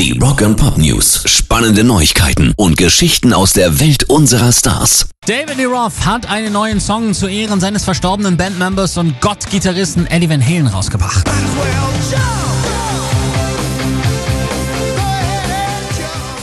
Die Rock and Pop News. Spannende Neuigkeiten und Geschichten aus der Welt unserer Stars. David Lee Roth hat einen neuen Song zu Ehren seines verstorbenen Bandmembers und Gott-Gitarristen Eddie Van Halen rausgebracht.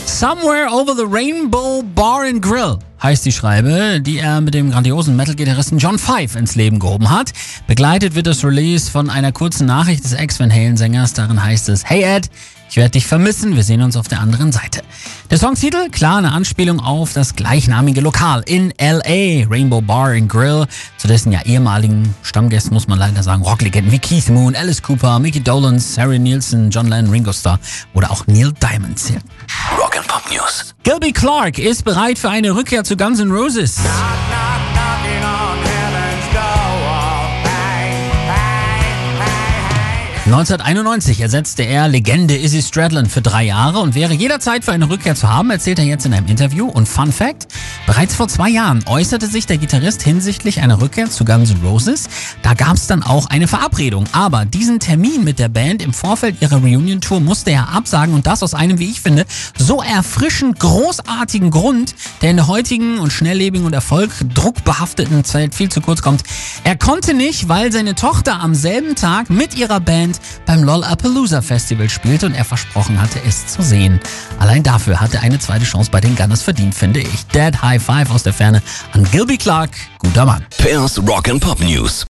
Somewhere Over the Rainbow Bar and Grill heißt die Schreibe, die er mit dem grandiosen Metal-Gitarristen John Five ins Leben gehoben hat. Begleitet wird das Release von einer kurzen Nachricht des Ex-Van Halen-Sängers. Darin heißt es, Hey Ed, ich werde dich vermissen, wir sehen uns auf der anderen Seite. Der Songtitel, klar eine Anspielung auf das gleichnamige Lokal in L.A., Rainbow Bar and Grill, zu dessen ja ehemaligen Stammgästen, muss man leider sagen, Rocklegenden wie Keith Moon, Alice Cooper, Mickey Dolenz, Harry Nielsen, John Lennon, Ringo Starr oder auch Neil Diamond zählen. Rock and Pop News. Gilby Clark ist bereit für eine Rückkehr zu Guns N' Roses. 1991 ersetzte er Legende Izzy Stradlin für drei Jahre und wäre jederzeit für eine Rückkehr zu haben, erzählt er jetzt in einem Interview. Und Fun Fact, bereits vor zwei Jahren äußerte sich der Gitarrist hinsichtlich einer Rückkehr zu Guns N' Roses. Da gab es dann auch eine Verabredung. Aber diesen Termin mit der Band im Vorfeld ihrer Reunion-Tour musste er absagen und das aus einem, wie ich finde, so erfrischend großartigen Grund, der in der heutigen und schnelllebigen und erfolgdruckbehafteten Zeit viel zu kurz kommt. Er konnte nicht, weil seine Tochter am selben Tag mit ihrer Band beim Lollapalooza Festival spielte und er versprochen hatte, es zu sehen. Allein dafür hat er eine zweite Chance bei den Gunners verdient, finde ich. Dead High Five aus der Ferne an Gilby Clark, guter Mann. Pairs Rock and Pop News.